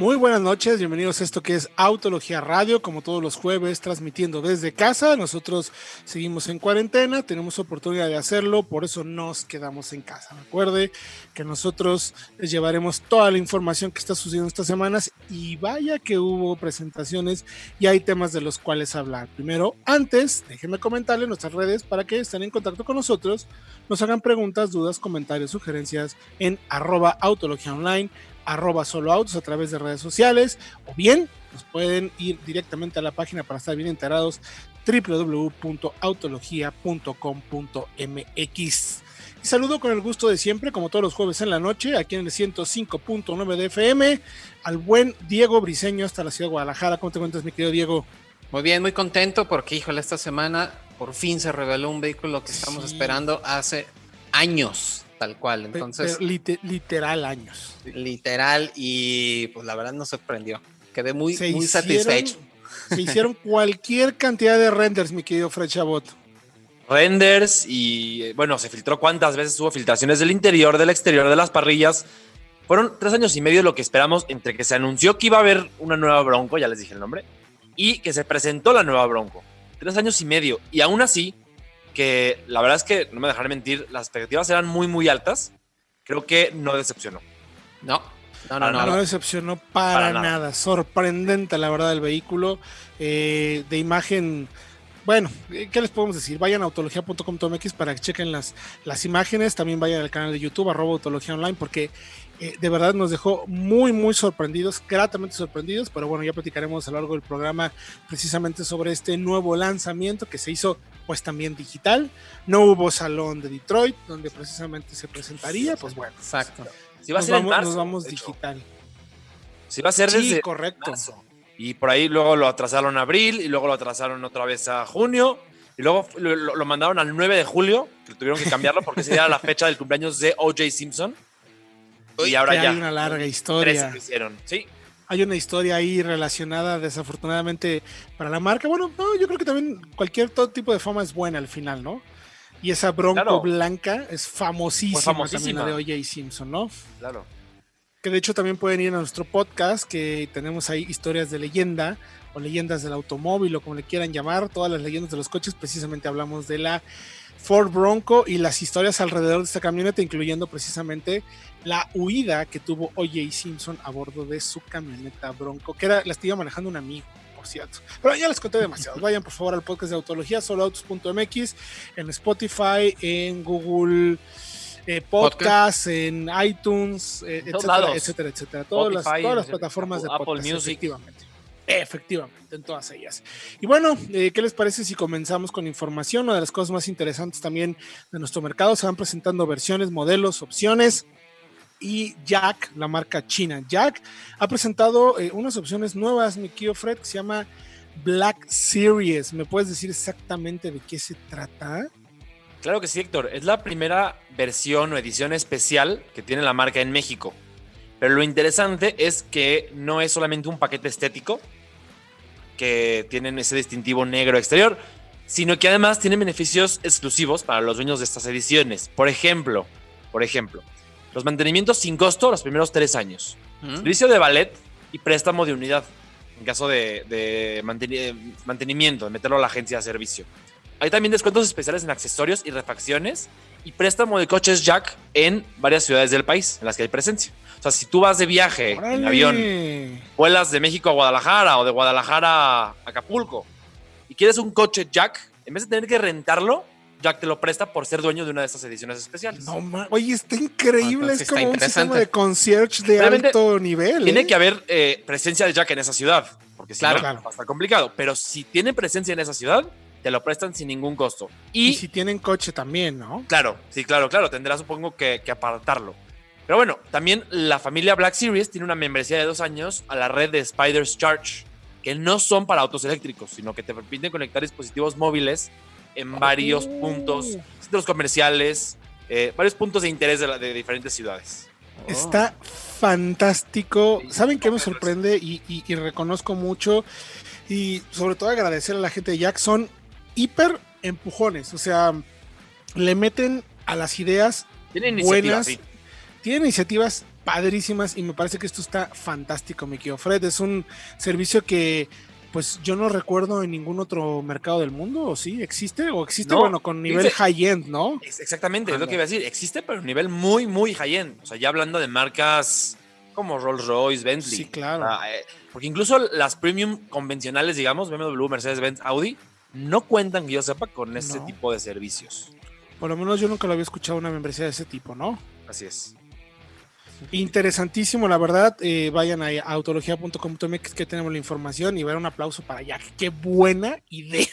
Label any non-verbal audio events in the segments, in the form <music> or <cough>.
Muy buenas noches, bienvenidos a esto que es Autología Radio, como todos los jueves, transmitiendo desde casa. Nosotros seguimos en cuarentena, tenemos oportunidad de hacerlo, por eso nos quedamos en casa. Recuerde que nosotros les llevaremos toda la información que está sucediendo estas semanas y vaya que hubo presentaciones y hay temas de los cuales hablar. Primero, antes, déjenme comentarles nuestras redes para que estén en contacto con nosotros, nos hagan preguntas, dudas, comentarios, sugerencias en arroba autología online arroba solo autos a través de redes sociales o bien nos pueden ir directamente a la página para estar bien enterados www.autologia.com.mx. Y saludo con el gusto de siempre, como todos los jueves en la noche, aquí en el 105.9 de FM, al buen Diego Briseño hasta la ciudad de Guadalajara. ¿Cómo te cuentas, mi querido Diego? Muy bien, muy contento porque, híjole, esta semana por fin se reveló un vehículo que estamos esperando hace años tal cual. Entonces, literal años. Literal y pues la verdad nos sorprendió. Quedé muy, muy satisfecho. Se hicieron cualquier cantidad de renders, mi querido Fred Chabot. Renders y bueno, se filtró cuántas veces hubo filtraciones del interior, del exterior, de las parrillas. Fueron tres años y medio lo que esperamos entre que se anunció que iba a haber una nueva Bronco, ya les dije el nombre, y que se presentó la nueva Bronco. Tres años y medio. Y aún así, que la verdad es que, no me dejaré mentir, las expectativas eran muy, muy altas. Creo que no decepcionó. No, no, no, no, no, decepcionó para, nada. Sorprendente, la verdad, el vehículo. Eh, de imagen. Bueno, ¿qué les podemos decir? Vayan a autología.com.mx para que chequen las, las imágenes. También vayan al canal de YouTube, arroba autología online, porque eh, de verdad nos dejó muy, muy sorprendidos, gratamente sorprendidos. Pero bueno, ya platicaremos a lo largo del programa precisamente sobre este nuevo lanzamiento que se hizo pues también digital. No hubo salón de Detroit donde precisamente se presentaría, pues bueno. Exacto. Si va a ser vamos, nos vamos digital. Si va a ser sí, correcto. Y por ahí luego lo atrasaron a abril y luego lo atrasaron otra vez a junio y luego lo, mandaron al 9 de julio, que tuvieron que cambiarlo porque esa era la fecha del cumpleaños de O.J. Simpson. Y ahora ya. Hay una larga historia. hicieron. Sí, hay una historia ahí relacionada desafortunadamente para la marca. Bueno, no, yo creo que también cualquier todo tipo de fama es buena al final, ¿no? Y esa bronco blanca es famosísima, pues también la de O.J. Simpson, ¿no? Claro. Que de hecho también pueden ir a nuestro podcast, que tenemos ahí historias de leyenda o leyendas del automóvil o como le quieran llamar, todas las leyendas de los coches, precisamente hablamos de la Ford Bronco y las historias alrededor de esta camioneta, incluyendo precisamente la huida que tuvo O.J. Simpson a bordo de su camioneta Bronco, que era, la estaba manejando un amigo, por cierto. Pero ya les conté demasiado. <laughs> Vayan por favor al podcast de Autología, soloautos.mx, en Spotify, en Google eh, Podcast, en iTunes, eh, etcétera, etcétera, etcétera, Todas, las, todas las plataformas de Apple Music. Efectivamente. Efectivamente, en todas ellas. Y bueno, eh, ¿qué les parece si comenzamos con información? Una de las cosas más interesantes también de nuestro mercado, se van presentando versiones, modelos, opciones. Y Jack, la marca china, Jack ha presentado eh, unas opciones nuevas, mi tío Fred, que se llama Black Series. ¿Me puedes decir exactamente de qué se trata? Claro que sí, Héctor. Es la primera versión o edición especial que tiene la marca en México. Pero lo interesante es que no es solamente un paquete estético, que tienen ese distintivo negro exterior, sino que además tienen beneficios exclusivos para los dueños de estas ediciones. Por ejemplo, por ejemplo, los mantenimientos sin costo los primeros tres años, servicio de ballet y préstamo de unidad en caso de, mantenimiento, de meterlo a la agencia de servicio. Hay también descuentos especiales en accesorios y refacciones y préstamo de coches Jack en varias ciudades del país en las que hay presencia. O sea, si tú vas de viaje en avión, vuelas de México a Guadalajara o de Guadalajara a Acapulco y quieres un coche Jack, en vez de tener que rentarlo, Jack te lo presta por ser dueño de una de estas ediciones especiales. No, oye, está increíble. es como un sistema de concierge de alto nivel. Tiene ¿eh? que haber eh, presencia de Jack en esa ciudad, porque si claro, no, va a estar complicado. Pero si tiene presencia en esa ciudad, te lo prestan sin ningún costo. Y, si tienen coche también, ¿no? Claro, sí, claro, claro. Tendrás, supongo, que, que apartarlo. Pero bueno, también la familia Black Series tiene una membresía de dos años a la red de Spiders Charge, que no son para autos eléctricos, sino que te permiten conectar dispositivos móviles en varios puntos, centros comerciales, eh, varios puntos de interés de, diferentes ciudades. Está fantástico. ¿Saben qué me sorprende? Y, y- y reconozco mucho. Y sobre todo agradecer a la gente de Jack. Son hiper empujones. O sea, le meten a las ideas buenas. sí. Tiene iniciativas padrísimas y me parece que esto está fantástico, mi querido Fred. Es un servicio que pues yo no recuerdo en ningún otro mercado del mundo, ¿o sí? ¿Existe? ¿O existe, No, bueno, con nivel high-end, ¿no? Exactamente, es lo que iba a decir. Existe, pero nivel muy, muy high-end. O sea, ya hablando de marcas como Rolls Royce, Bentley. Sí, claro. Ah, eh, porque incluso las premium convencionales, digamos, BMW, Mercedes-Benz, Audi, no cuentan, que yo sepa, con ese No. tipo de servicios. Por lo menos yo nunca lo había escuchado una membresía de ese tipo, ¿no? Así es. Interesantísimo, la verdad. eh, vayan a autología.com.mx que tenemos la información y ver un aplauso para Jack. Qué buena idea.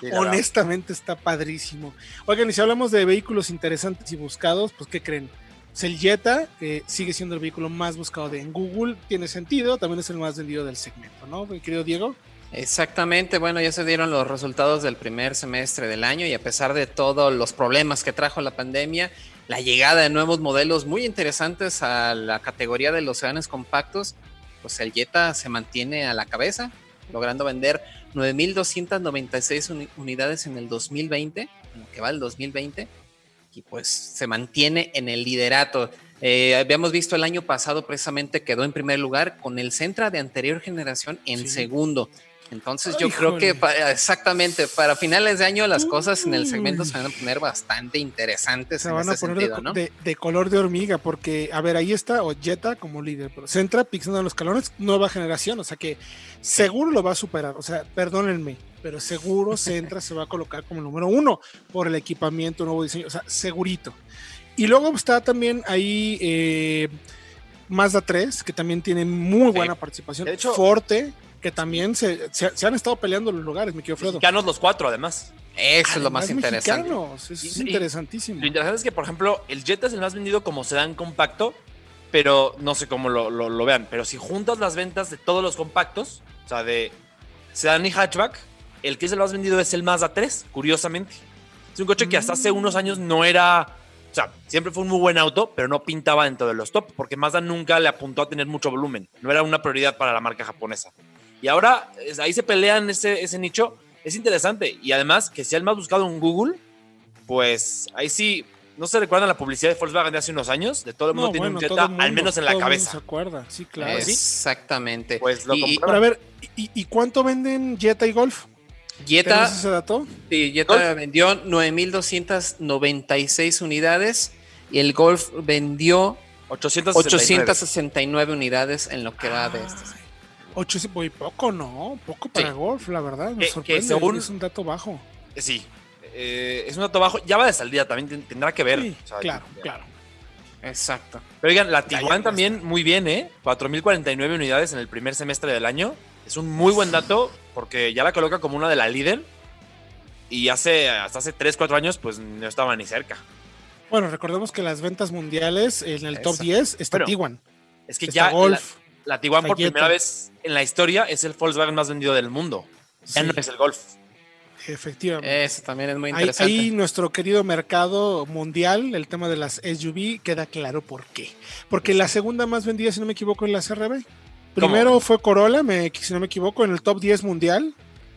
Sí. <laughs> Honestamente está padrísimo. Oigan, y si hablamos de vehículos interesantes y buscados, pues ¿qué creen? Pues el Jetta eh, sigue siendo el vehículo más buscado de en Google. Tiene sentido, también es el más vendido del segmento, ¿no? Mi querido Diego. Exactamente, bueno, ya se dieron los resultados del primer semestre del año y a pesar de todos los problemas que trajo la pandemia, la llegada de nuevos modelos muy interesantes a la categoría de los sedanes compactos, pues el Jetta se mantiene a la cabeza, logrando vender 9.296 uni- unidades en el 2020, en lo que va el 2020, y pues se mantiene en el liderato. Eh, habíamos visto el año pasado precisamente quedó en primer lugar con el Centra de anterior generación en Sí. segundo. Entonces Ay, yo creo que híjole. pa- exactamente para finales de año las cosas en el segmento Uy. se van a poner bastante interesantes Se en van a ese poner de, sentido, de- de color de hormiga, porque, a ver, ahí está o Jetta como líder, pero Centra pisando los calones, nueva generación, o sea que seguro lo va a superar, o sea, perdónenme, pero seguro Centra se va a colocar como número uno por el equipamiento, nuevo diseño, o sea, segurito. Y luego está también ahí eh, Mazda 3, que también tiene muy buena participación, De hecho- Forte, que también se, se- se han estado peleando los lugares, mi querido Fredo. Mexicanos los cuatro, además. Eso es lo más interesante. mexicanos, es Y- y- interesantísimo. Lo interesante es que, por ejemplo, el Jetta es el más vendido como sedán compacto, pero no sé cómo lo, lo- lo vean. Pero si juntas las ventas de todos los compactos, o sea, de sedán y hatchback, el que es el más vendido es el Mazda 3, curiosamente. Es un coche que hasta hace unos años no era. O sea, siempre fue un muy buen auto, pero no pintaba dentro de los top, porque Mazda nunca le apuntó a tener mucho volumen. No era una prioridad para la marca japonesa. Y ahora ahí se pelean ese, ese nicho. Es interesante. Y además, que sea el más buscado en Google, pues ahí sí. ¿No se recuerdan la publicidad de Volkswagen de hace unos años? De todo el mundo No, tiene bueno, un Jetta, mundo- al menos en todo la mundo cabeza. se acuerda, sí, claro. ¿sí? Exactamente. Pues lo Y-. Pero a ver, ¿y, y cuánto venden Jetta y Golf? Jetta, ¿Tenemos ese dato? sí, Jetta Golf. vendió 9.296 unidades y el Golf vendió 869. 869 unidades en lo que va de este. Ocho, es muy poco, ¿no? Poco para Sí. Golf, la verdad. Me Que- que sorprende. según- Es un dato bajo. Sí. Eh, es un dato bajo. Ya va de salida, también ten- tendrá que ver. Sí, O sea, claro, ya- claro. Exacto. Pero oigan, la Tiguan también muy bien, ¿eh? 4.049 unidades en el primer semestre del año. Es un muy buen dato porque ya la coloca como una de la líder. Y hace, hasta hace 3, 4 años, pues no estaba ni cerca. Bueno, recordemos que las ventas mundiales en el top Eso. 10 está Bueno, Tiguan. Es que está ya Golf. la Tiguan por primera vez en la historia es el Volkswagen más vendido del mundo. Ya Sí, no es el Golf. efectivamente. Eso también es muy Ahí, interesante. ahí nuestro querido mercado mundial, el tema de las SUV, queda claro por qué. Porque la segunda más vendida, si no me equivoco, es la CRB. Primero fue Corolla, me, si no me equivoco, en el top 10 mundial.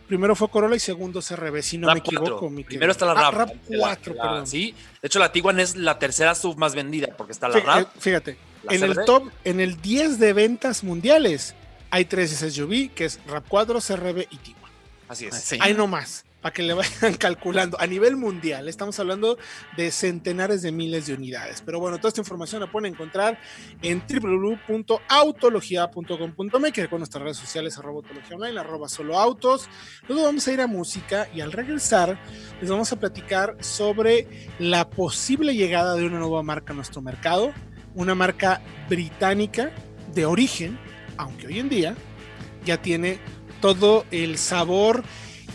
Primero fue Corolla y segundo CRB, si no me RAV4. equivoco. mi Primero está la Ah, RAV. RAV4, La- perdón. Sí. De hecho, la Tiguan es la tercera sub más vendida porque está la RAV. Fíjate, en el top, en el 10 de ventas mundiales, hay tres SUV, que es RAV4, CRB y Tiguan. Así es. Sí. Hay no más, para que le vayan <laughs> calculando. A nivel mundial, estamos hablando de centenares de miles de unidades. Pero bueno, toda esta información la pueden encontrar en www.autologia.com.mx, que con nuestras redes sociales, arroba autología online, arroba solo autos. Luego vamos a ir a música y al regresar les vamos a platicar sobre la posible llegada de una nueva marca a nuestro mercado, una marca británica de origen, aunque hoy en día ya tiene todo el sabor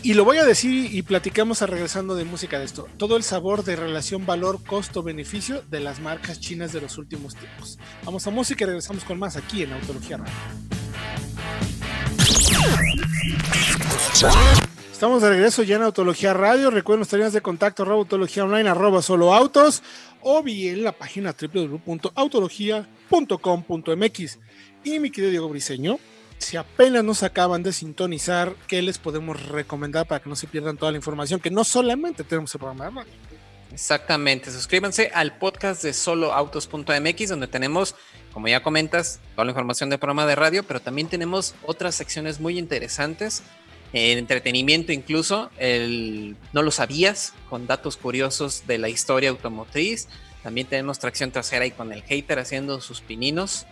y lo voy a decir y platicamos a regresando de música de esto. Todo el sabor de relación valor costo-beneficio de las marcas chinas de los últimos tiempos. Vamos a música y regresamos con más aquí en Autología Radio. Estamos de regreso ya en Autología Radio. Recuerden nuestras líneas de contacto, arroba autología online, arroba solo autos, o bien la página www.autología.com.mx. Y mi querido Diego Briseño, si apenas nos acaban de sintonizar, ¿qué les podemos recomendar para que no se pierdan toda la información? Que no solamente tenemos el programa de radio. Exactamente, suscríbanse al podcast de soloautos.mx donde tenemos, como ya comentas, toda la información del programa de radio, pero también tenemos otras secciones muy interesantes, en entretenimiento incluso, el no lo sabías, con datos curiosos de la historia automotriz, también tenemos tracción trasera y con el hater haciendo sus pininos,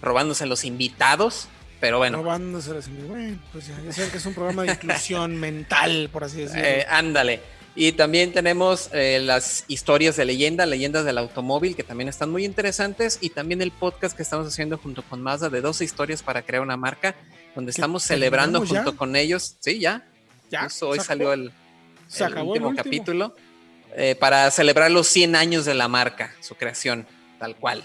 robándose los invitados, pero bueno. Robándose los invitados, bueno, pues ya, saben que es un programa de inclusión <laughs> mental, por así decirlo. Eh, ándale. Y también tenemos eh, las historias de leyenda, leyendas del automóvil, que también están muy interesantes. Y también el podcast que estamos haciendo junto con Mazda de 12 historias para crear una marca, donde estamos celebrando junto ya? con ellos. Sí, ya. Ya, Justo hoy salió el, último, capítulo eh, para celebrar los 100 años de la marca, su creación, tal cual.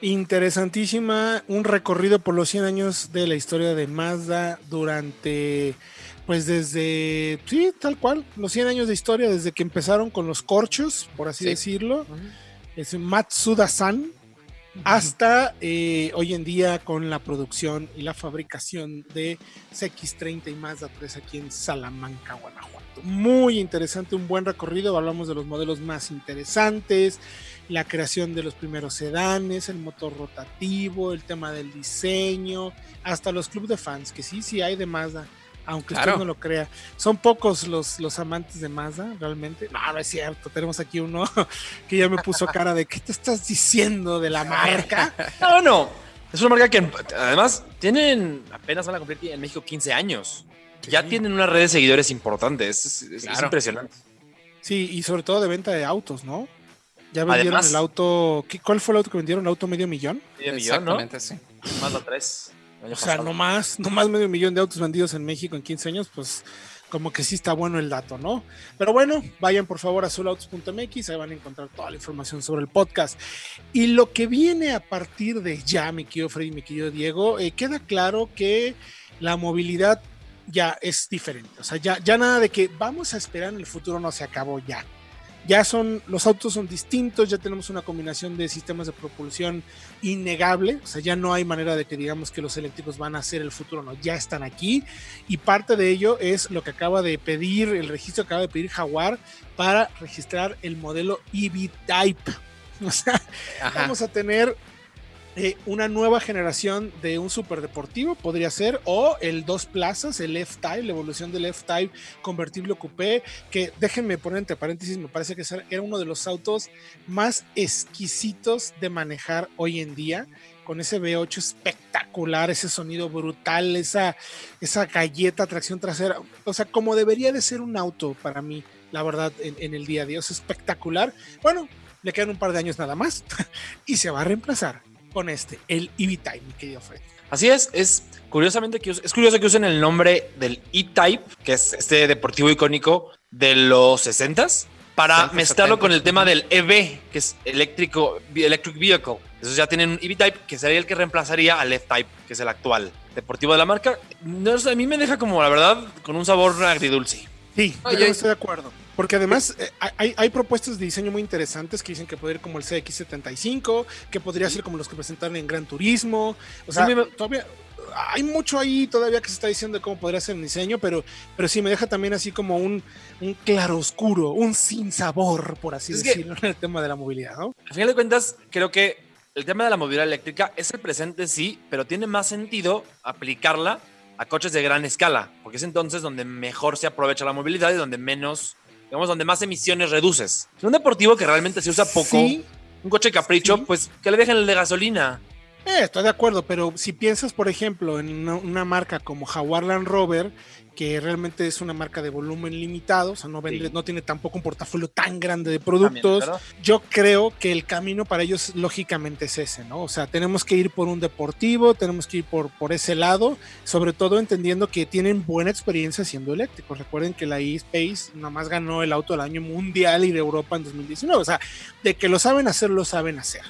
Interesantísima, un recorrido por los 100 años de la historia de Mazda durante, pues desde, sí, tal cual, los 100 años de historia, desde que empezaron con los corchos, por así Sí. decirlo, es Matsuda-san, hasta eh, hoy en día con la producción y la fabricación de CX30 y Mazda 3 aquí en Salamanca, Guanajuato. Muy interesante, un buen recorrido, hablamos de los modelos más interesantes, la creación de los primeros sedanes, el motor rotativo, el tema del diseño, hasta los clubes de fans, que sí, sí hay de Mazda, aunque Claro. usted no lo crea. Son pocos los, los amantes de Mazda, realmente. No, no es cierto, tenemos aquí uno <laughs> que ya me puso cara de, ¿qué te estás diciendo de la marca? <laughs> No, no. Es una marca que además tienen apenas van a cumplir en México 15 años. Ya tienen una red de seguidores importante. Es, es- es Claro. impresionante. Sí, y sobre todo de venta de autos, ¿no? Ya vendieron Además- el auto, ¿qué- ¿cuál fue el auto que vendieron? ¿El auto medio millón? Medio millón, ¿no? Exactamente, sí. Más la 3. O sea, no más, no más medio millón de autos vendidos en México en 15 años, pues como que sí está bueno el dato, ¿no? Pero bueno, vayan por favor a solautos.mx, ahí van a encontrar toda la información sobre el podcast. Y lo que viene a partir de ya, mi querido Freddy, mi querido Diego, eh, queda claro que la movilidad ya es diferente. O sea, ya, ya nada de que vamos a esperar en el futuro no se acabó ya. Ya son, los autos son distintos, ya tenemos una combinación de sistemas de propulsión innegable, o sea, ya no hay manera de que digamos que los eléctricos van a ser el futuro, no, ya están aquí y parte de ello es lo que acaba de pedir, el registro que acaba de pedir Jaguar para registrar el modelo EV Type. <laughs> O sea, Ajá. vamos a tener una nueva generación de un superdeportivo, podría ser, o el dos plazas, el F-Type, la evolución del F-Type convertible coupé, que déjenme poner entre paréntesis, me parece que era uno de los autos más exquisitos de manejar hoy en día, con ese V8 espectacular, ese sonido brutal, esa, esa galleta, tracción trasera, o sea, como debería de ser un auto para mí, la verdad, en, en el día a día, es espectacular. Bueno, le quedan un par de años nada más <laughs> y se va a reemplazar con este, el EV-Type, mi querido Fred. Así es, es curiosamente que es curioso que usen el nombre del E-Type, que es este deportivo icónico de los 60s, para 60s, mezclarlo con el 70s. tema del EV, que es eléctrico, Electric Vehicle. Entonces ya tienen un EV-Type que sería el que reemplazaría al F-Type, que es el actual deportivo de la marca. No sé, a mí me deja como, la verdad, con un sabor agridulce. Sí, Oye, yo estoy de acuerdo. Porque además eh, hay, hay propuestas de diseño muy interesantes que dicen que podría ir como el CX75, que podría ser como los que presentaron en Gran Turismo. O sea, Sí, me- todavía hay mucho ahí todavía que se está diciendo de cómo podría ser el diseño, pero, pero sí me deja también así como un, un claro oscuro, un sin sabor, por así Es decirlo, en el tema de la movilidad, ¿no? Al final de cuentas, creo que el tema de la movilidad eléctrica es el presente, sí, pero tiene más sentido aplicarla a coches de gran escala, porque es entonces donde mejor se aprovecha la movilidad y donde menos, digamos, donde más emisiones reduces. En un deportivo que realmente se usa poco, Sí, un coche capricho, Sí. pues que le dejen el de gasolina. Eh, estoy de acuerdo, pero si piensas, por ejemplo, en una, una marca como Jaguar Land Rover, que realmente es una marca de volumen limitado, o sea, no, vende, Sí. no tiene tampoco un portafolio tan grande de productos, yo creo que el camino para ellos lógicamente es ese, ¿no? O sea, tenemos que ir por un deportivo, tenemos que ir por, por ese lado, sobre todo entendiendo que tienen buena experiencia siendo eléctricos. Recuerden que la eSpace nada más ganó el auto del año mundial y de Europa en 2019, o sea, de que lo saben hacer, lo saben hacer.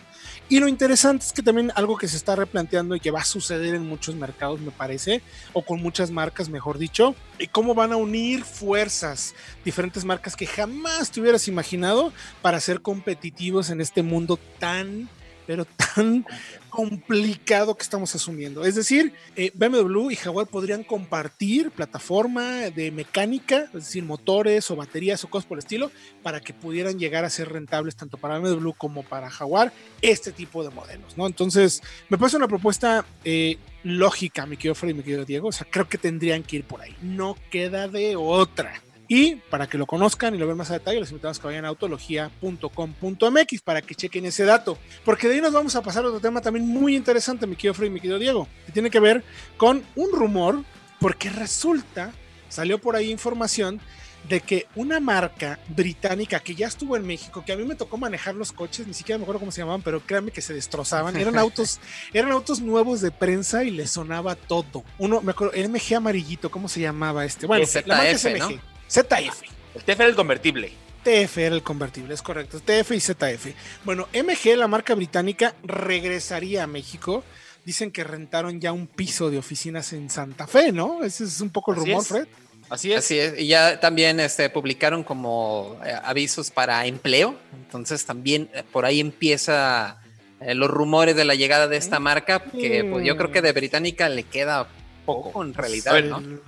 Y lo interesante es que también algo que se está replanteando y que va a suceder en muchos mercados, me parece, o con muchas marcas, mejor dicho, y cómo van a unir fuerzas, diferentes marcas que jamás te hubieras imaginado para ser competitivos en este mundo tan pero tan complicado que estamos asumiendo. Es decir, eh, BMW y Jaguar podrían compartir plataforma de mecánica, es decir, motores o baterías o cosas por el estilo, para que pudieran llegar a ser rentables tanto para BMW como para Jaguar este tipo de modelos, ¿no? Entonces, me parece una propuesta eh, lógica, mi querido Freddy mi querido Diego. O sea, creo que tendrían que ir por ahí. No queda de otra. Y para que lo conozcan y lo vean más a detalle, les invitamos a que vayan a autología.com.mx para que chequen ese dato. Porque de ahí nos vamos a pasar a otro tema también muy interesante, mi querido Freddy y mi querido Diego, que tiene que ver con un rumor, porque resulta, salió por ahí información de que una marca británica que ya estuvo en México, que a mí me tocó manejar los coches, ni siquiera me acuerdo cómo se llamaban, pero créanme que se destrozaban. Eran autos, <laughs> eran autos nuevos de prensa y les sonaba todo. Uno, me acuerdo, MG amarillito, ¿cómo se llamaba este? Bueno, ZF, la marca es MG. ¿no? ZF. El TF era el convertible. TF era el convertible, es correcto. TF y ZF. Bueno, MG, la marca británica, regresaría a México. Dicen que rentaron ya un piso de oficinas en Santa Fe, ¿no? Ese es un poco el Así rumor, es. Fred. Así es. Así es. Y ya también este, publicaron como eh, avisos para empleo. Entonces también eh, por ahí empieza eh, los rumores de la llegada de esta marca, que pues, yo creo que de Británica le queda poco en realidad, ¿no? El-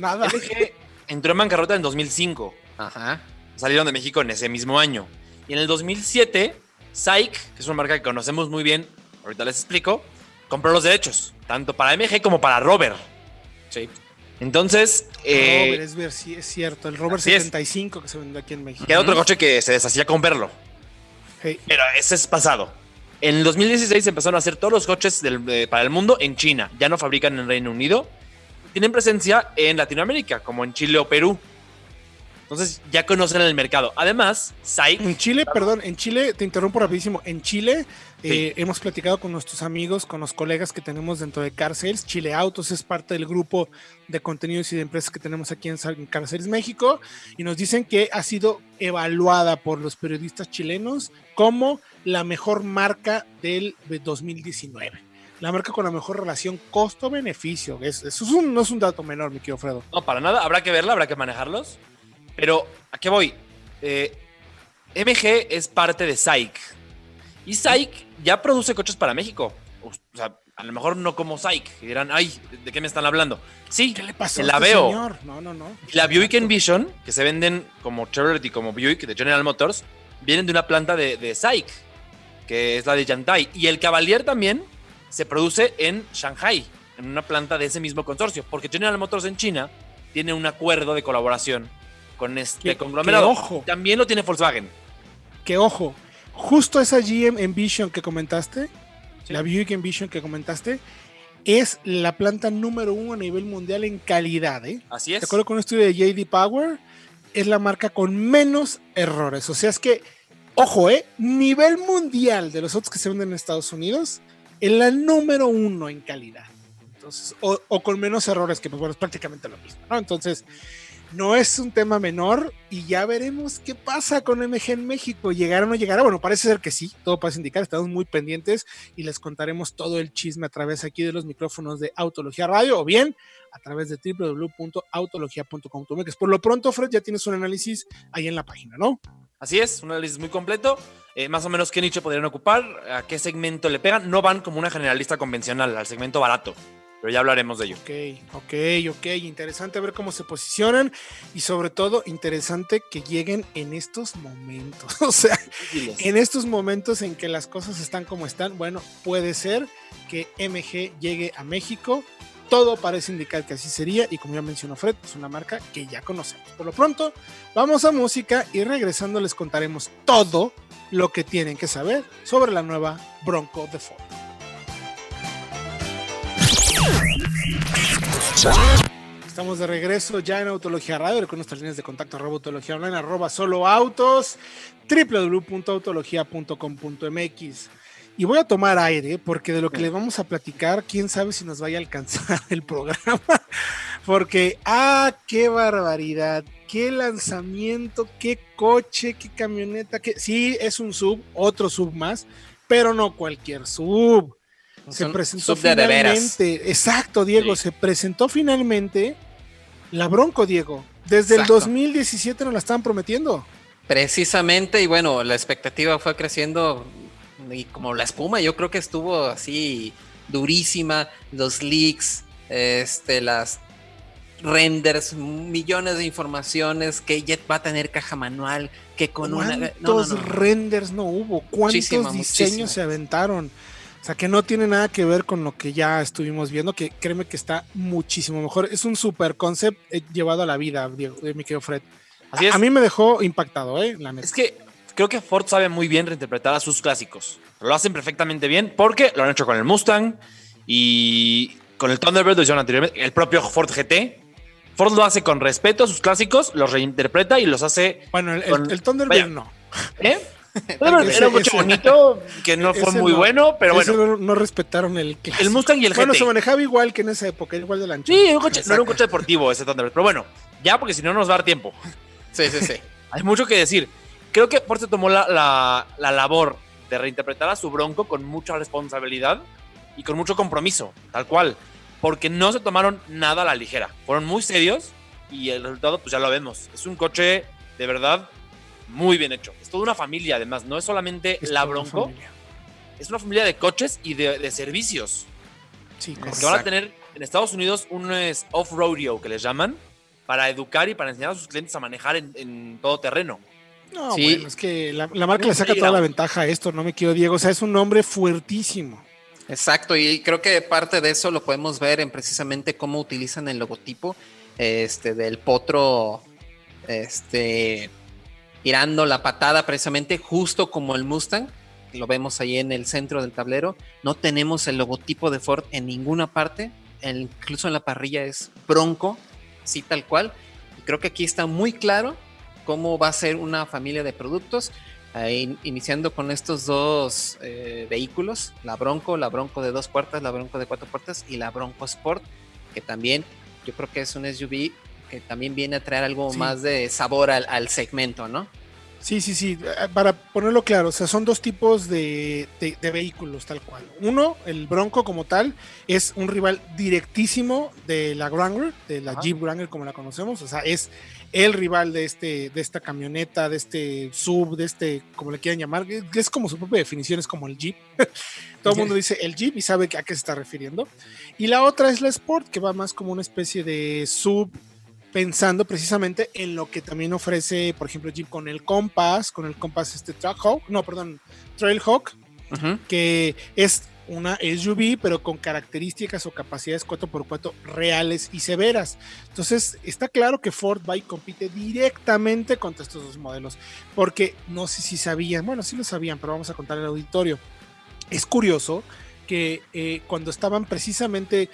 Nada. LG entró en bancarrota en 2005. Ajá. Salieron de México en ese mismo año. Y en el 2007, SAIC, que es una marca que conocemos muy bien, ahorita les explico, compró los derechos, tanto para MG como para Rover. Sí. Entonces, eh, Rover, es, ver si es cierto. El es. 75 que se vendió aquí en México. queda otro coche que se deshacía con verlo. Hey, Pero ese es pasado. En el 2016 empezaron a hacer todos los coches del- de- para el mundo en China. Ya no fabrican en Reino Unido. Tienen presencia en Latinoamérica, como en Chile o Perú. Entonces ya conocen el mercado. Además, En Chile, perdón, en Chile, te interrumpo rapidísimo. En Chile eh, hemos platicado con nuestros amigos, con los colegas que tenemos dentro de Car Sales. Chile Autos es parte del grupo de contenidos y de empresas que tenemos aquí en, en Car Sales México. Y nos dicen que ha sido evaluada por los periodistas chilenos como la mejor marca del de 2019. La marca con la mejor relación costo-beneficio. Es- Eso es un- no es un dato menor, mi querido Fredo. No, para nada. Habrá que verla, habrá que manejarlos. Pero, ¿a qué voy? Eh, MG es parte de SAIC. Y SAIC ya produce coches para México. O sea, a lo mejor no como SAIC. Y dirán, ay, ¿de qué me están hablando? Sí, ¿Qué le pasó? a la este veo. señor? No, no, no. La Buick Envision, que se venden como Chevrolet y como Buick de General Motors, vienen de una planta de, de SAIC, que es la de Yantai. Y el Cavalier también se produce en Shanghai, en una planta de ese mismo consorcio, porque General Motors en China tiene un acuerdo de colaboración con este Que- conglomerado. que ojo. También lo tiene Volkswagen. que ojo, justo esa GM Envision que comentaste, Sí. la Buick Envision que comentaste, es la planta número uno a nivel mundial en calidad. ¿eh? Así es. De acuerdo con un estudio de JD Power, es la marca con menos errores. O sea, es que, ojo, ¿eh? nivel mundial de los autos que se venden en Estados Unidos, es la número uno en calidad. Entonces, o, o con menos errores, que pues bueno, es prácticamente lo mismo, ¿no? Entonces, no es un tema menor y ya veremos qué pasa con MG en México. ¿Llegará o no llegará? Bueno, parece ser que sí, todo parece indicar, estamos muy pendientes y les contaremos todo el chisme a través aquí de los micrófonos de Autología Radio o bien a través de www.autologia.com.mx. Por lo pronto, Fred, ya tienes un análisis ahí en la página, ¿no? Así es, un análisis muy completo. Eh, más o menos qué nicho podrían ocupar, a qué segmento le pegan. No van como una generalista convencional, al segmento barato. Pero ya hablaremos de ello. Ok, ok, ok. Interesante ver cómo se posicionan y sobre todo interesante que lleguen en estos momentos. <laughs> O sea, en estos momentos en que las cosas están como están, bueno, puede ser que MG llegue a México. Todo parece indicar que así sería y como ya mencionó Fred, es una marca que ya conocemos. Por lo pronto, vamos a música y regresando les contaremos todo lo que tienen que saber sobre la nueva Bronco de Ford. Estamos de regreso ya en Autología Radio, con nuestras líneas de contacto arroba autología online, arroba solo autos, www.autologia.com.mx. Y voy a tomar aire porque de lo que les vamos a platicar, quién sabe si nos vaya a alcanzar <laughs> el programa. Porque, ah, qué barbaridad, qué lanzamiento, qué coche, qué camioneta, que sí, es un sub, otro sub más, pero no cualquier sub. Se presentó sub de de veras. finalmente. Exacto, Diego, Sí. se presentó finalmente la Bronco, Diego. Desde Exacto. el 2017 nos la estaban prometiendo. Precisamente, y bueno, la expectativa fue creciendo y como la espuma, yo creo que estuvo así durísima, los leaks, este, las renders, millones de informaciones, que Jet va a tener caja manual, que con una... No, no, ¿Cuántos no. renders no hubo? ¿Cuántos Muchísimo, diseños muchísimo. se aventaron? O sea, que no tiene nada que ver con lo que ya estuvimos viendo, que créeme que está muchísimo mejor. Es un super concept eh, llevado a la vida, Diego, eh, mi querido Fred. Así es. A mí me dejó impactado, ¿eh? La neta. Es que creo que Ford sabe muy bien reinterpretar a sus clásicos. Lo hacen perfectamente bien porque lo han hecho con el Mustang y con el Thunderbird lo hicieron anteriormente. El propio Ford GT. Ford lo hace con respeto a sus clásicos, los reinterpreta y los hace. Bueno, el, el, con- el Thunderbird vaya. no. ¿eh? <laughs> Thunderbird Ese- era un coche ese- bonito que no fue muy no. bueno, pero Ese bueno. no, no respetaron el clásico. El Mustang y el Bueno, GT. se manejaba igual que en esa época, igual del ancho. Sí, un coche, no era un coche deportivo ese Thunderbird. Pero bueno, ya porque si no nos va a dar tiempo. Sí, sí, sí. <laughs> Hay mucho que decir. Creo que se tomó la, la- la labor de reinterpretar a su Bronco con mucha responsabilidad y con mucho compromiso, tal cual. Porque no se tomaron nada a la ligera. Fueron muy serios y el resultado, pues ya lo vemos. Es un coche de verdad muy bien hecho. Es toda una familia, además. No es solamente Es la Bronco, familia. es una familia de coches y de, de servicios. Sí, Que van a tener en Estados Unidos un off-rodeo que les llaman para educar y para enseñar a sus clientes a manejar en, en todo terreno. No, Sí. bueno, es que la, la marca le saca toda la ventaja a esto, no me quiero Diego. O sea, es un nombre fuertísimo. Exacto, y creo que parte de eso lo podemos ver en precisamente cómo utilizan el logotipo este, del potro este, tirando la patada precisamente justo como el Mustang. Lo vemos ahí en el centro del tablero. No tenemos el logotipo de Ford en ninguna parte. incluso en la parrilla es Bronco, sí tal cual. Y creo que aquí está muy claro cómo va a ser una familia de productos. Ahí, iniciando con estos dos eh, vehículos, la Bronco, la Bronco de dos puertas, la Bronco de cuatro puertas y la Bronco Sport, que también yo creo que es un SUV que también viene a traer algo Sí. más de sabor al, al segmento, ¿no? Sí, sí, sí. eh, Para ponerlo claro, o sea, son dos tipos de, de- de vehículos, tal cual. Uno, el Bronco como tal, es un rival directísimo de la Wrangler, de la Ajá. Jeep Wrangler como la conocemos. O sea, es el rival de, este, de esta camioneta, de este sub, de este, como le quieran llamar, es como su propia definición, es como el Jeep. <laughs> Todo el mundo dice el Jeep y sabe a qué se está refiriendo. Y la otra es la Sport, que va más como una especie de sub pensando precisamente en lo que también ofrece, por ejemplo, Jeep con el Compass, con el Compass este Trackhawk, no, perdón, Trailhawk, Ujú. que es una SUV, pero con características o capacidades 4x4 reales y severas. Entonces, está claro que Ford va y compite directamente contra estos dos modelos, porque no sé si sabían, bueno, sí lo sabían, pero vamos a contar al auditorio. Es curioso que eh, cuando estaban precisamente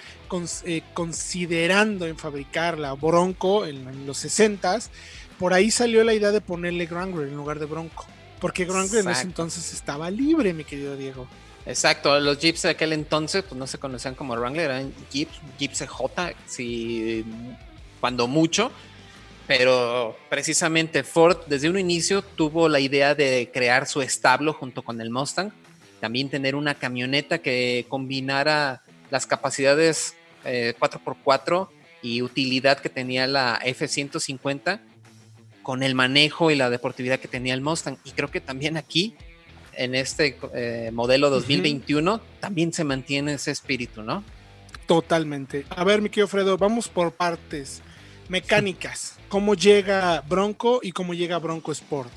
eh, considerando en fabricar la Bronco en, en los 60s, por ahí salió la idea de ponerle Wrangler en lugar de Bronco. Porque Wrangler en ese Exacto. entonces estaba libre, mi querido Diego. Exacto, los Jeeps de aquel entonces pues no se conocían como Wrangler, eran Jeeps, Jeeps CJ, si, cuando mucho, pero precisamente Ford desde un inicio tuvo la idea de crear su establo junto con el Mustang, también tener una camioneta que combinara las capacidades eh, 4x4 y utilidad que tenía la F-150 con el manejo y la deportividad que tenía el Mustang. Y creo que también aquí en este eh, modelo 2021 también se mantiene ese espíritu, ¿no? Totalmente. A ver, mi querido Fredo, vamos por partes. Mecánicas. ¿Cómo llega Bronco y cómo llega Bronco Sport?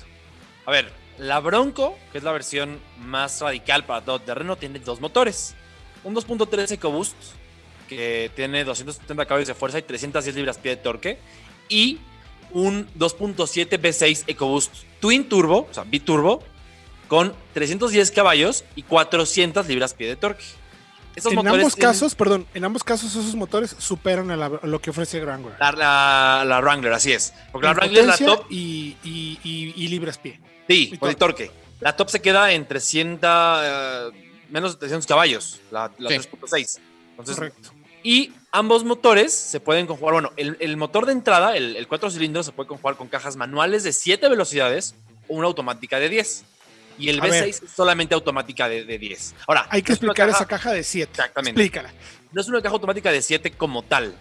A ver, la Bronco, que es la versión más radical para todo terreno, tiene dos motores. Un 2.3 EcoBoost, que tiene 270 caballos de fuerza y 310 libras-pie de torque. Y un 2.7 V6 EcoBoost Twin Turbo, o sea, biturbo, con 310 caballos y 400 libras-pie de torque. Esos en motores ambos tienen- casos, perdón, en ambos casos esos motores superan a, la- a lo que ofrece Wrangler. La, la- la Wrangler, así es. Porque la Wrangler es la top. Y, y, y- y libras pie. Sí, y por el torque. La top se queda en 300, eh, menos de 300 caballos, la, la Sí. 3.6. Entonces, Correcto. y ambos motores se pueden conjugar. Bueno, el, el motor de entrada, el, el 4 cilindros, se puede conjugar con cajas manuales de 7 velocidades o una automática de 10. Y el A ver. V6 es solamente automática de, de 10. Ahora, Hay que no es una explicar caja- esa caja de 7. Exactamente. Explícala. No es una caja automática de 7 como tal.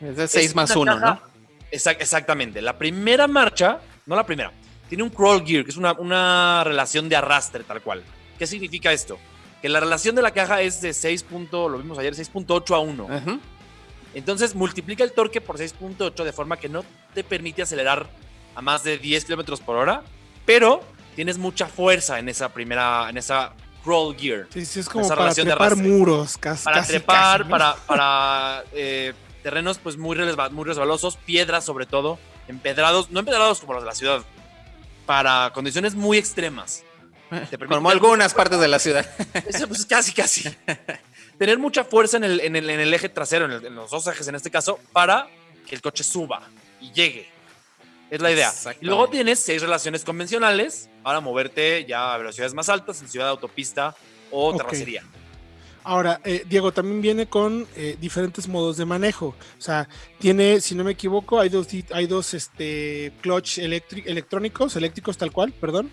Es de 6 Es más una 1, caja- ¿no? Exac- exactamente. La primera marcha, no la primera, tiene un crawl gear, que es una, una relación de arrastre tal cual. ¿Qué significa esto? Que la relación de la caja es de 6. punto- lo vimos ayer, 6.8 a 1. Ajá. Entonces multiplica el torque por 6.8 de forma que no te permite acelerar a más de 10 kilómetros por hora, pero tienes mucha fuerza en esa primera, en esa crawl gear. Sí, sí, es como para trepar arrastre. muros. Casi, Para casi, trepar, casi, ¿no? para, para eh, terrenos pues muy, resba- muy resbalosos, piedras sobre todo, empedrados, no empedrados como los de la ciudad, para condiciones muy extremas. Te Como algunas partes de la ciudad. Eso, pues casi, casi. Tener mucha fuerza en el, en el, en el eje trasero, en, el- en los dos ejes en este caso, para que el coche suba y llegue. Es la idea. Y luego tienes seis relaciones convencionales para moverte ya a velocidades más altas en ciudad, autopista o terracería. Ahora, eh, Diego, también viene con eh, diferentes modos de manejo. O sea, tiene, si no me equivoco, hay dos, hay dos este, clutch electrónicos, eléctricos tal cual, perdón,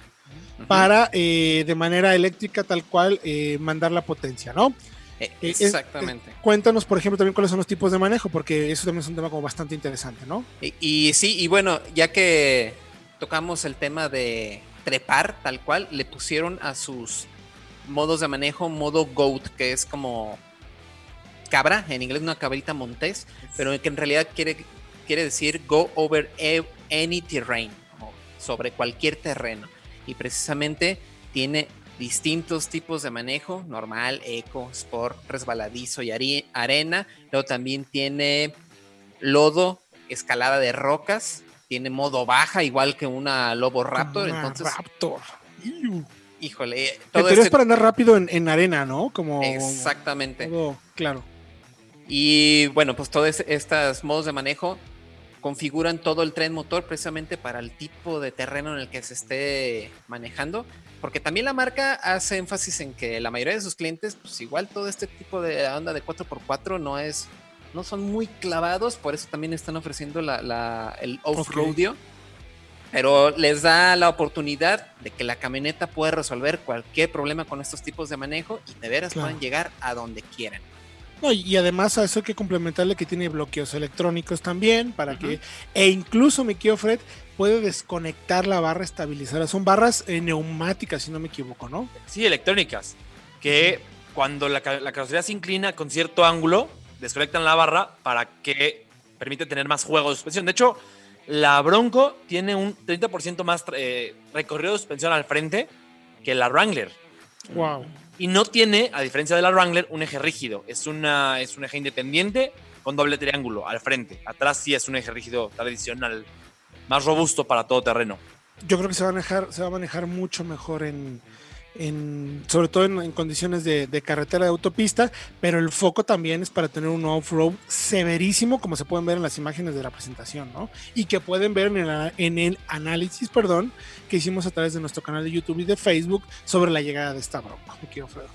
para eh, de manera eléctrica tal cual eh, mandar la potencia, ¿no? Eh, Eh, es- Exactamente. Cuéntanos, por ejemplo, también cuáles son los tipos de manejo, porque eso también es un tema como bastante interesante, ¿no? Y, y sí, y bueno, ya que tocamos el tema de trepar tal cual, le pusieron a sus modos de manejo modo GOAT, que es como cabra, en inglés una cabrita montés, pero que en realidad quiere, quiere decir go over e- any terrain, sobre cualquier terreno. Y precisamente tiene distintos tipos de manejo, normal, eco, sport, resbaladizo y arena. Luego también tiene lodo, escalada de rocas, tiene modo baja, igual que una Lobo Raptor. Una entonces, Raptor. Iu. híjole, Que todo pero es este- para andar rápido en, en arena, ¿no? Como. Exactamente. todo- claro. Y bueno, pues todos estos modos de manejo configuran todo el tren motor precisamente para el tipo de terreno en el que se esté manejando. Porque también la marca hace énfasis en que la mayoría de sus clientes, pues igual todo este tipo de onda de 4x4 no es, no son muy clavados, por eso también están ofreciendo la, la- el off-roadio. Pero les da la oportunidad de que la camioneta pueda resolver cualquier problema con estos tipos de manejo y de veras Claro. puedan llegar a donde quieran. No, y además a eso hay que complementarle que tiene bloqueos electrónicos también, para que, e incluso mi querido Fred puede desconectar la barra estabilizadora. Son barras eh, neumáticas, si no me equivoco, ¿no? Sí, electrónicas. Que cuando la, la carrocería se inclina con cierto ángulo, desconectan la barra para que permite tener más juego de suspensión. De hecho, la Bronco tiene un 30% más eh, recorrido de suspensión al frente que la Wrangler. Wow. Y no tiene, a diferencia de la Wrangler, un eje rígido. Es, una, es un eje independiente con doble triángulo al frente. Atrás sí es un eje rígido tradicional, más robusto para todo terreno. Yo creo que se va a manejar, se va a manejar mucho mejor en, sobre todo en, condiciones de, carretera de autopista, pero el foco también es para tener un off-road severísimo, como se pueden ver en las imágenes de la presentación, ¿no? Y que pueden ver en el, análisis, perdón, que hicimos a través de nuestro canal de YouTube y de Facebook sobre la llegada de esta bronca. Mi querido Fredo.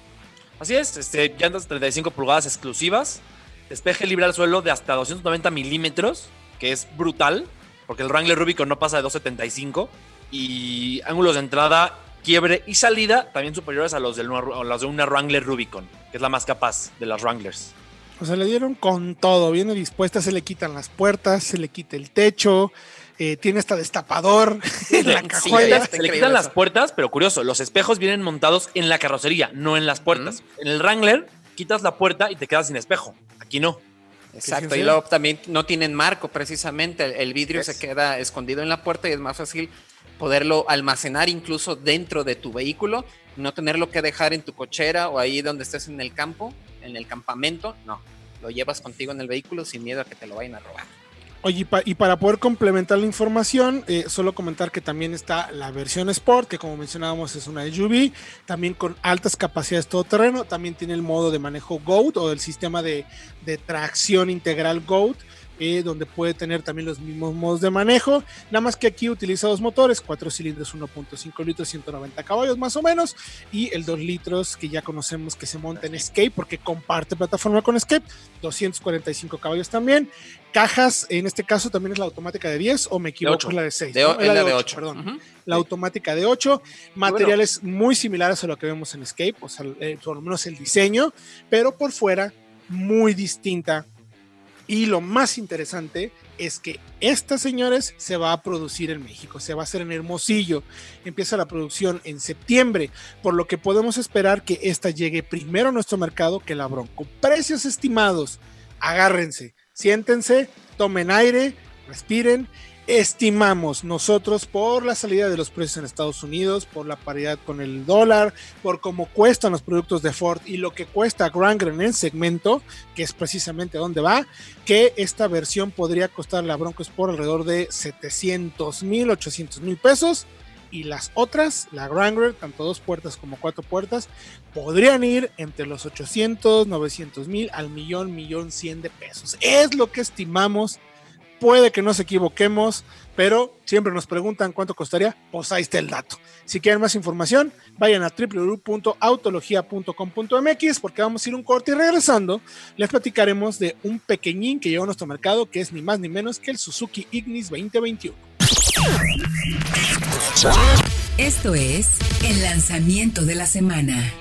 Así es, este, llantas 35 pulgadas exclusivas, despeje libre al suelo de hasta 290 milímetros, que es brutal, porque el Wrangler Rubicon no pasa de 275, y ángulos de entrada, quiebre y salida también superiores a los, del, nuevo- a los de una Wrangler Rubicon, que es la más capaz de las Wranglers. O sea, le dieron con todo, viene dispuesta, se le quitan las puertas, se le quita el techo, eh, tiene hasta destapador <laughs> en la cajuela. Se le quitan las puertas, pero curioso, los espejos vienen montados en la carrocería, no en las puertas. En el Wrangler quitas la puerta y te quedas sin espejo. Aquí no. Exacto, y luego también no tienen marco precisamente, el, el vidrio Es. se queda escondido en la puerta y es más fácil poderlo almacenar incluso dentro de tu vehículo, no tenerlo que dejar en tu cochera o ahí donde estés en el campo, en el campamento, no, lo llevas contigo en el vehículo sin miedo a que te lo vayan a robar. Oye, y, pa- y para poder complementar la información, eh, solo comentar que también está la versión Sport, que como mencionábamos es una SUV, también con altas capacidades todoterreno, también tiene el modo de manejo GOAT o el sistema de, de tracción integral GOAT, eh, donde puede tener también los mismos modos de manejo, nada más que aquí utiliza dos motores, 4 cilindros, 1.5 litros, 190 caballos más o menos, y el 2 litros que ya conocemos que se monta en Escape porque comparte plataforma con Escape, 245 caballos también. Cajas, en este caso también es la automática de 10 o me equivoco, es la de 6. De, ¿no? es la la de 8, 8. perdón. La automática de 8, materiales muy similares a lo que vemos en Escape, o sea, eh, por lo menos el diseño, pero por fuera muy distinta. Y lo más interesante es que esta, señores, se va a producir en México, se va a hacer en Hermosillo. Empieza la producción en septiembre, por lo que podemos esperar que esta llegue primero a nuestro mercado que la Bronco. Precios estimados, agárrense, siéntense, tomen aire, respiren. Estimamos nosotros por la salida de los precios en Estados Unidos, por la paridad con el dólar, por cómo cuestan los productos de Ford y lo que cuesta Wrangler en el segmento, que es precisamente donde va, que esta versión podría costar la Broncos por alrededor de 700 mil, 800 mil pesos. Y las otras, la Wrangler, tanto dos puertas como cuatro puertas, podrían ir entre los 800, 900 mil al millón, millón 100 de pesos. Es lo que estimamos puede que nos equivoquemos, pero siempre nos preguntan cuánto costaría, pues ahí el dato. Si quieren más información, vayan a www.autologia.com.mx porque vamos a ir un corte y regresando les platicaremos de un pequeñín que llegó a nuestro mercado que es ni más ni menos que el Suzuki Ignis 2021. Esto es el lanzamiento de la semana.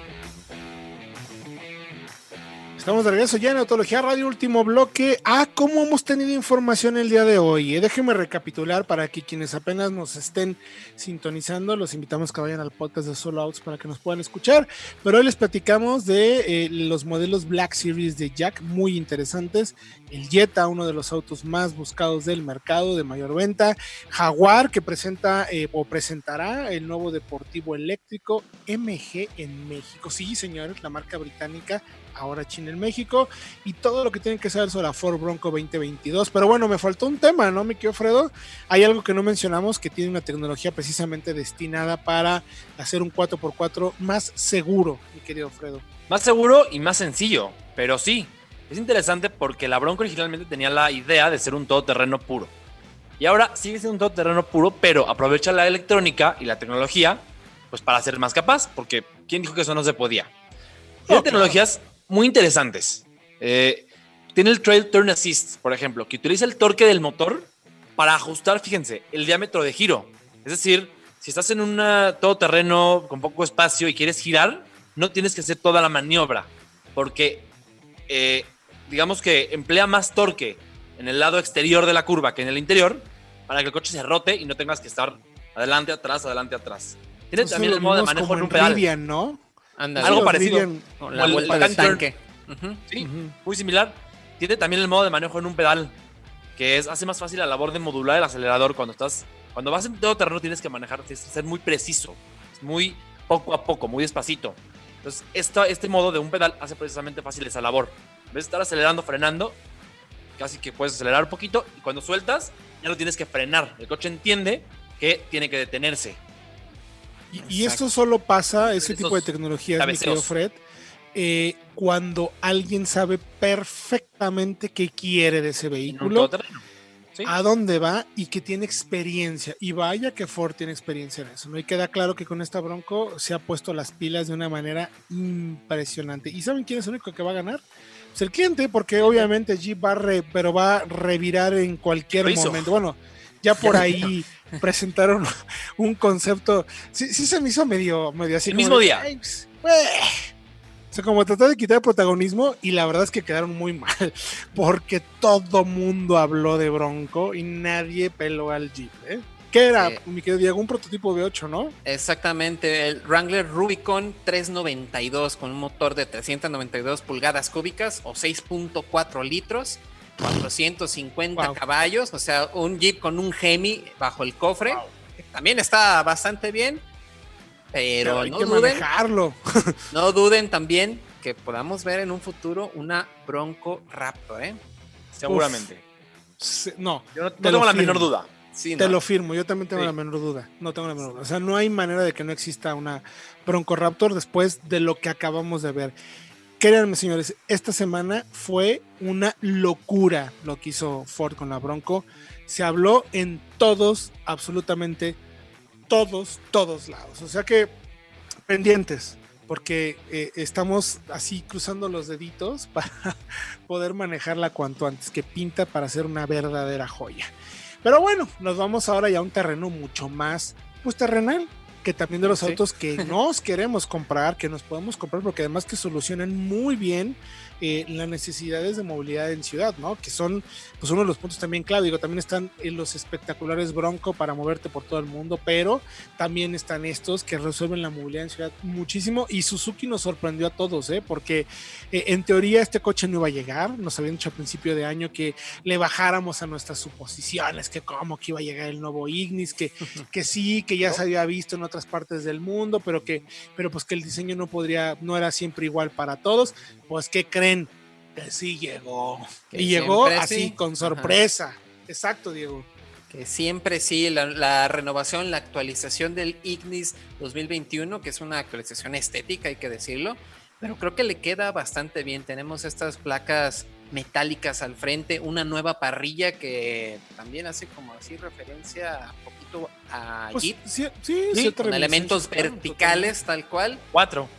Estamos de regreso ya en Autología Radio, último bloque. Ah, ¿cómo hemos tenido información el día de hoy? Eh, déjenme recapitular para que quienes apenas nos estén sintonizando, los invitamos que vayan al podcast de Solo Outs para que nos puedan escuchar. Pero hoy les platicamos de eh, los modelos Black Series de Jack, muy interesantes. El Jetta, uno de los autos más buscados del mercado, de mayor venta. Jaguar, que presenta eh, o presentará el nuevo deportivo eléctrico MG en México. Sí, señores, la marca británica ahora China en México y todo lo que tienen que saber sobre la Ford Bronco 2022. Pero bueno, me faltó un tema, ¿no, mi querido Fredo? Hay algo que no mencionamos que tiene una tecnología precisamente destinada para hacer un 4x4 más seguro, mi querido Fredo. Más seguro y más sencillo, pero sí. Es interesante porque la Bronco originalmente tenía la idea de ser un todoterreno puro. Y ahora sigue siendo un todoterreno puro, pero aprovecha la electrónica y la tecnología pues para ser más capaz, porque ¿quién dijo que eso no se podía? Tiene tecnologías muy interesantes. Eh, tiene el Trail Turn Assist, por ejemplo, que utiliza el torque del motor para ajustar, fíjense, el diámetro de giro. Es decir, si estás en un todoterreno con poco espacio y quieres girar, no tienes que hacer toda la maniobra, porque eh, digamos que emplea más torque en el lado exterior de la curva que en el interior, para que el coche se rote y no tengas que estar adelante, atrás, adelante, atrás. Tiene Entonces, también el modo de manejo en un pedal. Rivian, ¿no? Ándale. Algo parecido. Con la vuelta del tanque. Ujú. Sí, Ujú. muy similar. Tiene también el modo de manejo en un pedal, que es hace más fácil la labor de modular el acelerador cuando estás cuando vas en todo terreno tienes que manejar, tienes que ser muy preciso, es muy poco a poco, muy despacito. Entonces, esta, este modo de un pedal hace precisamente fácil esa labor. En vez de estar acelerando, frenando, casi que puedes acelerar un poquito y cuando sueltas ya no tienes que frenar. El coche entiende que tiene que detenerse. Y, y esto solo pasa, ese tipo de tecnologías, mi querido Fred, eh, cuando alguien sabe perfectamente qué quiere de ese vehículo, a dónde va y que tiene experiencia. Y vaya que Ford tiene experiencia en eso, ¿no? Y queda claro que con esta Bronco se ha puesto las pilas de una manera impresionante. ¿Y saben quién es el único que va a ganar? Pues el cliente, porque obviamente Jeep va re- pero va a revirar en cualquier momento. Bueno, ya por ahí presentaron <laughs> un concepto. Sí, sí se me hizo medio, medio así. El mismo de, día. "Ay, pues, güey". O sea, como tratar de quitar protagonismo y la verdad es que quedaron muy <laughs> mal porque todo mundo habló de Bronco y nadie peló al Jeep. ¿eh? ¿Qué era, mi querido Diego? Un prototipo V8, ¿no? Exactamente, el Wrangler Rubicon 392 con un motor de 392 pulgadas cúbicas o 6.4 litros, 450 Wow. caballos, o sea, un Jeep con un Hemi bajo el cofre. También está bastante bien, pero hay no que duden, manejarlo. <laughs> no duden también que podamos ver en un futuro una Bronco Raptor, ¿eh? Seguramente. Sí, No, Yo no, no te tengo la menor duda. Sí, te ¿no? lo firmo, yo también tengo Sí. la menor duda. No tengo la menor duda. O sea, no hay manera de que no exista una Bronco Raptor después de lo que acabamos de ver. Créanme señores, esta semana fue una locura lo que hizo Ford con la Bronco. Se habló en todos, absolutamente todos, todos lados. O sea que pendientes, porque eh, estamos así cruzando los deditos <laughs> para poder manejarla cuanto antes, que pinta para ser una verdadera joya. Pero bueno, nos vamos ahora ya a un terreno mucho más, pues terrenal, que también de los Sí. autos que <laughs> nos queremos comprar, que nos podemos comprar, porque además que solucionan muy bien eh, las necesidades de movilidad en ciudad, ¿no? Que son pues uno de los puntos también clave. Digo, también están en los espectaculares Bronco para moverte por todo el mundo, pero también están estos que resuelven la movilidad en ciudad muchísimo. Y Suzuki nos sorprendió a todos, ¿eh? Porque eh, en teoría este coche no iba a llegar. Nos habían dicho a principio de año que le bajáramos a nuestras suposiciones, que cómo que iba a llegar el nuevo Ignis, que, <laughs> que sí, que ya se había visto en otras partes del mundo, pero que, pero pues que el diseño no podría, no era siempre igual para todos. Pues, ¿qué creen? Que sí llegó. Que y llegó así, sí. con Ajá. sorpresa. Exacto, Diego. Que siempre sí, la, la renovación, la actualización del Ignis 2021, que es una actualización estética, hay que decirlo, pero creo que le queda bastante bien. Tenemos estas placas metálicas al frente, una nueva parrilla que también hace como así referencia un poquito a Pues, Jeep, sí, sí, Sí, con elementos verticales tal cual, Cuatro.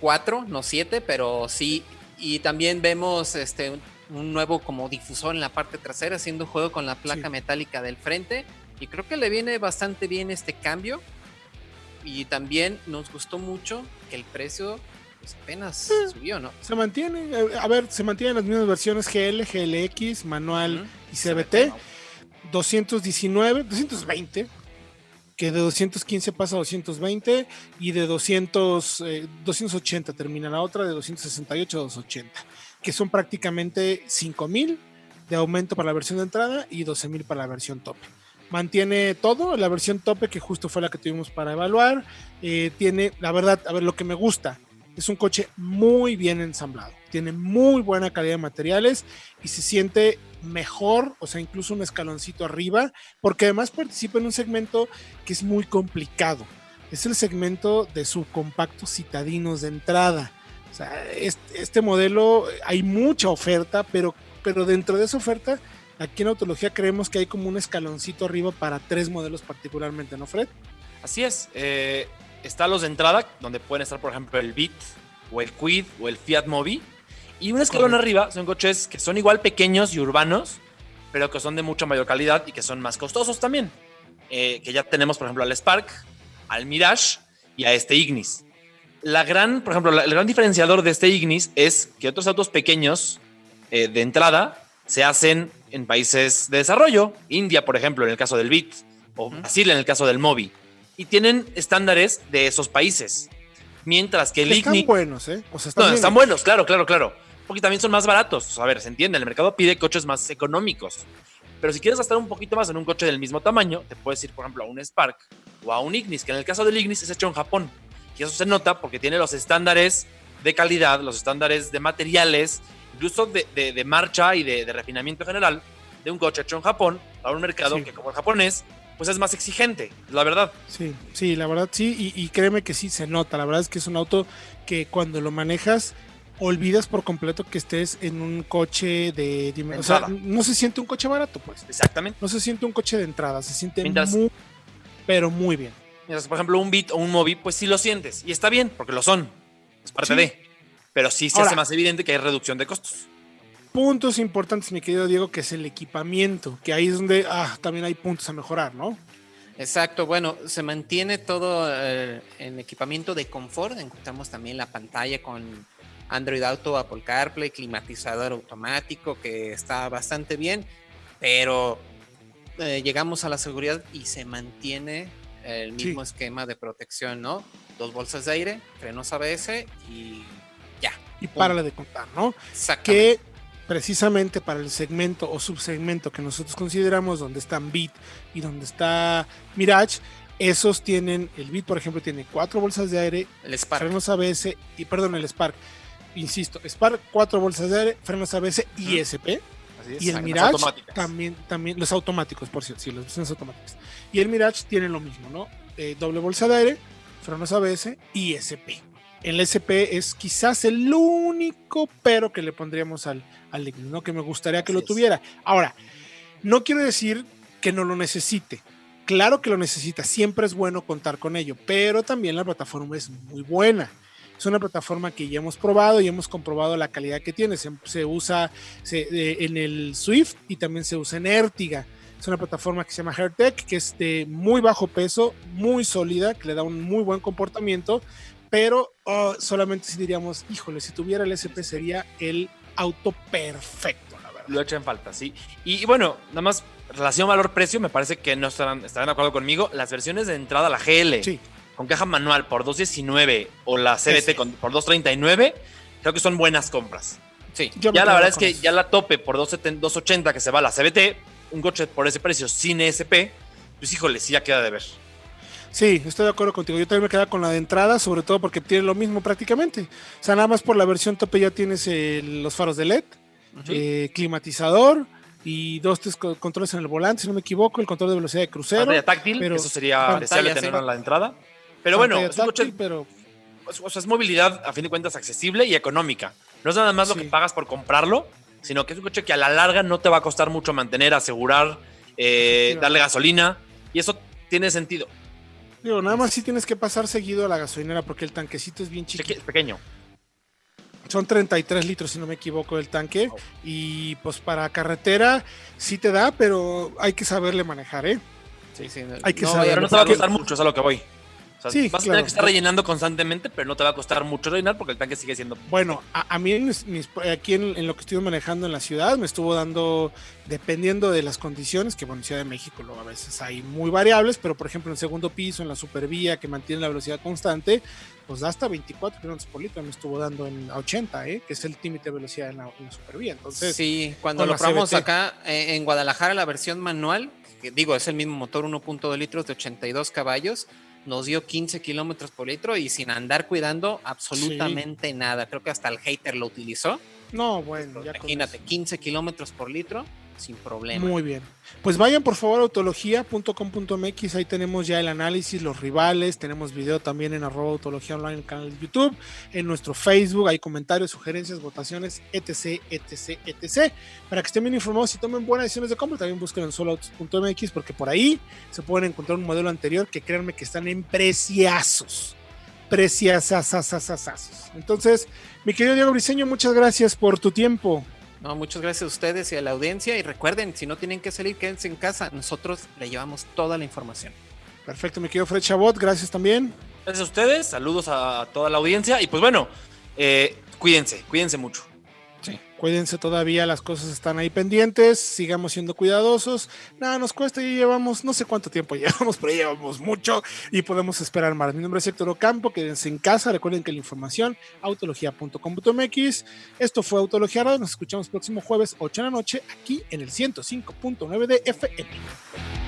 cuatro, no siete, pero sí. Y también vemos este un, un nuevo como difusor en la parte trasera, haciendo juego con la placa Sí. metálica del frente. Y creo que le viene bastante bien este cambio. Y también nos gustó mucho que el precio pues, apenas Eh. subió, ¿no? Se mantiene, eh, a ver, se mantienen las mismas versiones GL, GLX, manual Ujú. y CBT. 219, 220, que de 215 pasa a 220 y de 200, eh, 280 termina la otra, de 268 a 280, que son prácticamente 5000 de aumento para la versión de entrada y 12000 para la versión tope. Mantiene todo, la versión tope que justo fue la que tuvimos para evaluar, eh, tiene, la verdad, a ver, lo que me gusta, es un coche muy bien ensamblado, tiene muy buena calidad de materiales y se siente mejor, o sea, incluso un escaloncito arriba, porque además participa en un segmento que es muy complicado. Es el segmento de subcompactos citadinos de entrada. O sea, este, modelo hay mucha oferta, pero, pero dentro de esa oferta, aquí en Autología creemos que hay como un escaloncito arriba para tres modelos particularmente, ¿no, Fred? Así es. eh, está los de entrada, donde pueden estar, por ejemplo, el Beat, o el Quid, o el Fiat Mobi. Y un escalón Correcto. arriba son coches que son igual pequeños y urbanos, pero que son de mucha mayor calidad y que son más costosos también. Eh, que ya tenemos, por ejemplo, al Spark, al Mirage y a este Ignis. La gran, por ejemplo, la- el gran diferenciador de este Ignis es que otros autos pequeños eh, de entrada se hacen en países de desarrollo, India, por ejemplo, en el caso del Beat, o. Brasil en el caso del Mobi, y tienen estándares de esos países. Mientras que el Están Ignis buenos, ¿eh? O sea, están, no, están buenos, claro, claro, claro. Porque también son más baratos. A ver, se entiende, el mercado pide coches más económicos. Pero si quieres gastar un poquito más en un coche del mismo tamaño, te puedes ir, por ejemplo, a un Spark o a un Ignis, que en el caso del Ignis es hecho en Japón. Y eso se nota porque tiene los estándares de calidad, los estándares de materiales, incluso de, de- de marcha y de, de refinamiento general de un coche hecho en Japón para un mercado Sí. que, como el japonés, pues es más exigente, la verdad. Sí, sí, la verdad sí, y, y créeme que sí se nota. La verdad es que es un auto que cuando lo manejas olvidas por completo que estés en un coche de, dime- o sea, no se siente un coche barato, pues. Exactamente. No se siente un coche de entrada, se siente Mientras- muy, pero muy bien. Mientras, por ejemplo, un Beat o un Mobi, pues sí lo sientes. Y está bien, porque lo son. Es parte Sí. de. Pero sí se Ahora- hace más evidente que hay reducción de costos. Puntos importantes, mi querido Diego, que es el equipamiento, que ahí es donde ah, también hay puntos a mejorar, ¿no? Exacto, bueno, se mantiene todo eh, en equipamiento de confort. Encontramos también la pantalla con Android Auto, Apple CarPlay, climatizador automático, que está bastante bien, pero eh, llegamos a la seguridad y se mantiene el Sí. mismo esquema de protección, ¿no? Dos bolsas de aire, frenos ABS y ya. Y párale de contar, ¿no? Que precisamente para el segmento o subsegmento que nosotros consideramos donde están Beat y donde está Mirage, esos tienen, el Beat por ejemplo tiene cuatro bolsas de aire, El Spark. frenos ABS y perdón, el Spark, insisto, Spark cuatro bolsas de aire, frenos ABS y Ujú. SP Así es. y el Mirage automáticas. también, también, los automáticos por cierto, sí, las versiones automáticas. Y el Mirage tiene lo mismo, ¿no? Eh, doble bolsa de aire, frenos ABS y SP. El SP es quizás el único pero que le pondríamos al, al ¿no? Que me gustaría que Así lo es. tuviera. Ahora, no quiero decir que no lo necesite. Claro que lo necesita, siempre es bueno contar con ello, pero también la plataforma es muy buena. Es una plataforma que ya hemos probado y hemos comprobado la calidad que tiene. Se, se usa se- de- en el Swift y también se usa en Ertiga. Es una plataforma que se llama AirTech, que es de muy bajo peso, muy sólida, que le da un muy buen comportamiento, pero oh, solamente si diríamos, híjole, si tuviera el SP sería el auto perfecto, la verdad. Lo echan falta, sí. Y, y bueno, nada más, relación valor-precio, me parece que no estarán, estarán de acuerdo conmigo. Las versiones de entrada, la GL, Sí, con caja manual por 219 o la CBT con- por 239, creo que son buenas compras. Sí. yo Ya la verdad es que eso. ya la tope por 270 280 que se va a la CBT, un coche por ese precio sin ESP, pues híjole, sí ya queda de ver. Sí, estoy de acuerdo contigo. Yo también me quedaba con la de entrada, sobre todo porque tiene lo mismo prácticamente. O sea, nada más por la versión tope ya tienes eh, los faros de LED, eh, climatizador y dos, tres co- controles en el volante, si no me equivoco, el control de velocidad de crucero. Pantalla táctil, pero- eso sería deseable sí. tenerlo en la entrada. Pero bueno, es un coche táctil, pero o sea, es movilidad a fin de cuentas accesible y económica. No es nada más lo que pagas por comprarlo, sino que es un coche que a la larga no te va a costar mucho mantener, asegurar, eh, darle gasolina. Y eso tiene sentido. Digo, nada más sí tienes que pasar seguido a la gasolinera porque el tanquecito es bien chiquito. Es pequeño. Son 33 litros, si no me equivoco, el tanque. Oh. Y pues para carretera sí te da, pero hay que saberle manejar, ¿eh? Sí, sí. Hay que No saber. vaya Pero no te va a costar mucho, es a lo que voy. O sea, Sí, vas a tener que estar rellenando constantemente, pero no te va a costar mucho rellenar porque el tanque sigue siendo. Bueno, a, a mí en mis- mis- aquí en, en lo que estoy manejando en la ciudad me estuvo dando, dependiendo de las condiciones, que bueno, en Ciudad de México luego a veces hay muy variables, pero por ejemplo en el segundo piso, en la supervía que mantiene la velocidad constante, pues da hasta 24 kilómetros por litro, me estuvo dando en a 80, ¿eh? que es el límite de velocidad en la, en la supervía. Entonces, Sí, cuando lo probamos acá eh, en Guadalajara, la versión manual, que digo, es el mismo motor 1.2 litros de 82 caballos, nos dio 15 kilómetros por litro y sin andar cuidando absolutamente nada. Creo que hasta el hater lo utilizó. no, bueno, ya Imagínate, eso. 15 kilómetros por litro sin problema. Muy bien. Pues vayan por favor a autología.com.mx, ahí tenemos ya el análisis, los rivales, tenemos video también en arroba autología online en el canal de YouTube, en nuestro Facebook, hay comentarios, sugerencias, votaciones, etc, etc, etc. Para que estén bien informados y tomen buenas decisiones de compra, también busquen en soloautos.mx porque por ahí se pueden encontrar un modelo anterior que créanme que están en preciazos. Preciazazazazazazos. Entonces, mi querido Diego Briseño, muchas gracias por tu tiempo. No, muchas gracias a ustedes y a la audiencia. Y recuerden, si no tienen que salir, quédense en casa. Nosotros le llevamos toda la información. Perfecto, mi querido Fred Chabot, gracias también. Gracias a ustedes, saludos a toda la audiencia. Y pues bueno, eh, cuídense, cuídense mucho. Cuídense todavía, las cosas están ahí pendientes, sigamos siendo cuidadosos. Nada, nos cuesta y llevamos, no sé cuánto tiempo <laughs> llevamos, pero ya llevamos mucho y podemos esperar más. Mi nombre es Héctor Ocampo, quédense en casa, recuerden que la información, autología.com.mx. Esto fue Autología Radio, nos escuchamos próximo jueves 8 de la noche aquí en el 105.9 de FM.